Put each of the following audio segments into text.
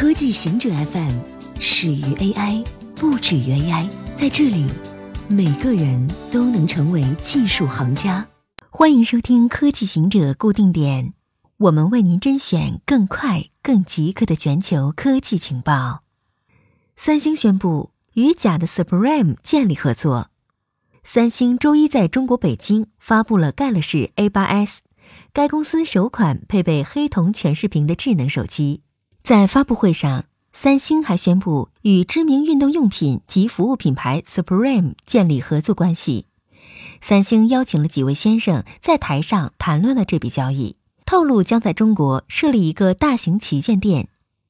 科技行者 FM 始于 AI，不止于 AI。在这里，每个人都能成为技术行家。欢迎收听科技行者固定点，我们为您甄选更快、更即刻的全球科技情报。三星宣布与假的 Supreme 建立合作。三星周一在中国北京发布了 Galaxy A8s，该公司首款配备黑瞳全视屏的智能手机。在发布会上，三星还宣布与知名运动用品及服务品牌 Supreme 建立合作关系。三星邀请了几位先生在台上谈论了这笔交易，透露将在中国设立一个大型旗舰店。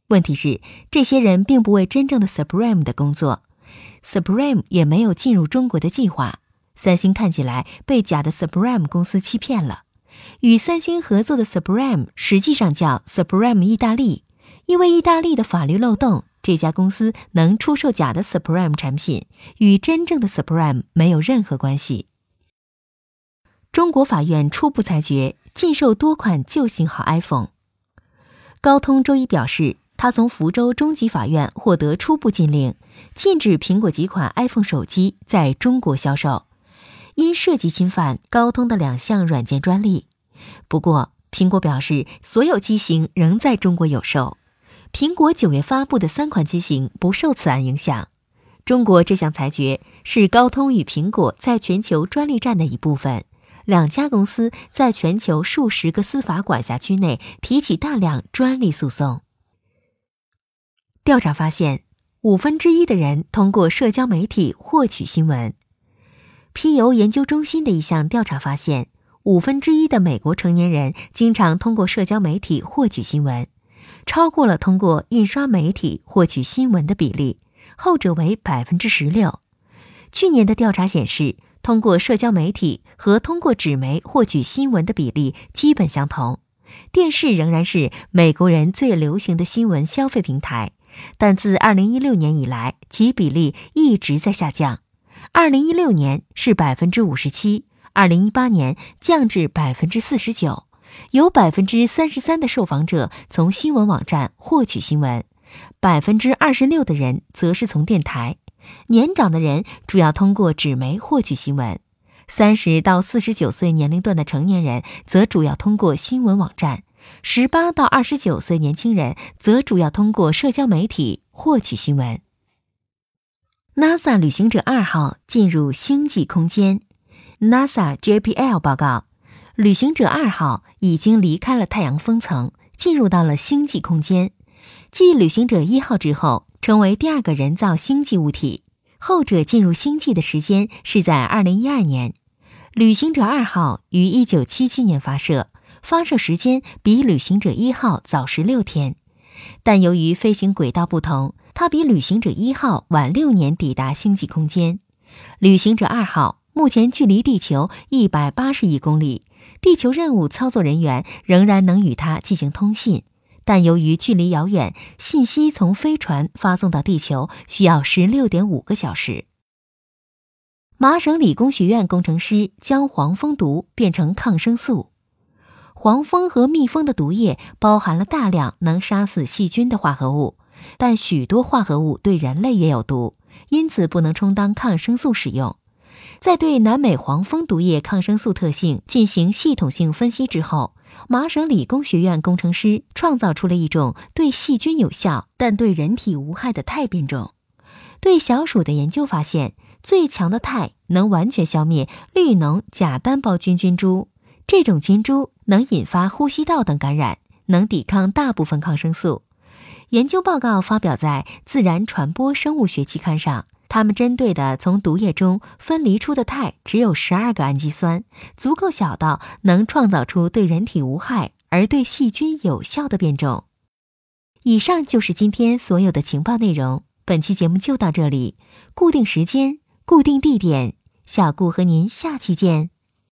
问题是，这些人并不为真正的 Supreme 的工作，Supreme 也没有进入中国的计划。三星看起来被假的 Supreme 公司欺骗了。与三星合作的 Supreme 实际上叫 Supreme 意大利，因为意大利的法律漏洞，这家公司能出售假的 Supreme 产品，与真正的 Supreme 没有任何关系。中国法院初步裁决禁售多款旧型号 iPhone。高通周一表示。他从福州中级法院获得初步禁令，禁止苹果几款 iPhone 手机在中国销售，因涉及侵犯高通的两项软件专利。不过，苹果表示所有机型仍在中国有售，苹果九月发布的三款机型不受此案影响。中国这项裁决是高通与苹果在全球专利战的一部分，两家公司在全球数十个司法管辖区内提起大量专利诉讼。调查发现，五分之一的人通过社交媒体获取新闻。皮尤研究中心的一项调查发现，五分之一的美国成年人经常通过社交媒体获取新闻，超过了通过印刷媒体获取新闻的比例，后者为百分之十六。去年的调查显示，通过社交媒体和通过纸媒获取新闻的比例基本相同。电视仍然是美国人最流行的新闻消费平台。但自2016年以来，其比例一直在下降。2016年是百分之五十七，2018年降至百分之四十九。有百分之三十三的受访者从新闻网站获取新闻，百分之二十六的人则是从电台。年长的人主要通过纸媒获取新闻，三十到四十九岁年龄段的成年人则主要通过新闻网站。十八到二十九岁年轻人则主要通过社交媒体获取新闻。NASA 旅行者二号进入星际空间。NASA JPL 报告，旅行者二号已经离开了太阳风层，进入到了星际空间，继旅行者一号之后，成为第二个人造星际物体。后者进入星际的时间是在二零一二年。旅行者二号于一九七七年发射。发射时间比旅行者一号早十六天，但由于飞行轨道不同，它比旅行者一号晚六年抵达星际空间。旅行者二号目前距离地球一百八十亿公里，地球任务操作人员仍然能与它进行通信，但由于距离遥远，信息从飞船发送到地球需要十六点五个小时。麻省理工学院工程师将黄蜂毒变成抗生素。黄蜂和蜜蜂的毒液包含了大量能杀死细菌的化合物，但许多化合物对人类也有毒，因此不能充当抗生素使用。在对南美黄蜂毒液抗生素特性进行系统性分析之后，麻省理工学院工程师创造出了一种对细菌有效但对人体无害的肽变种。对小鼠的研究发现，最强的肽能完全消灭绿脓假单胞菌菌株。这种菌株能引发呼吸道等感染，能抵抗大部分抗生素。研究报告发表在《自然传播生物学》期刊上。他们针对的从毒液中分离出的肽只有十二个氨基酸，足够小到能创造出对人体无害而对细菌有效的变种。以上就是今天所有的情报内容。本期节目就到这里，固定时间，固定地点，小顾和您下期见。